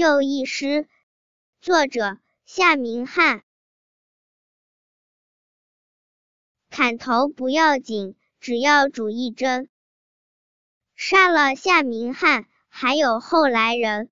就一诗作者夏明翰。砍头不要紧只要主义真。杀了夏明翰还有后来人。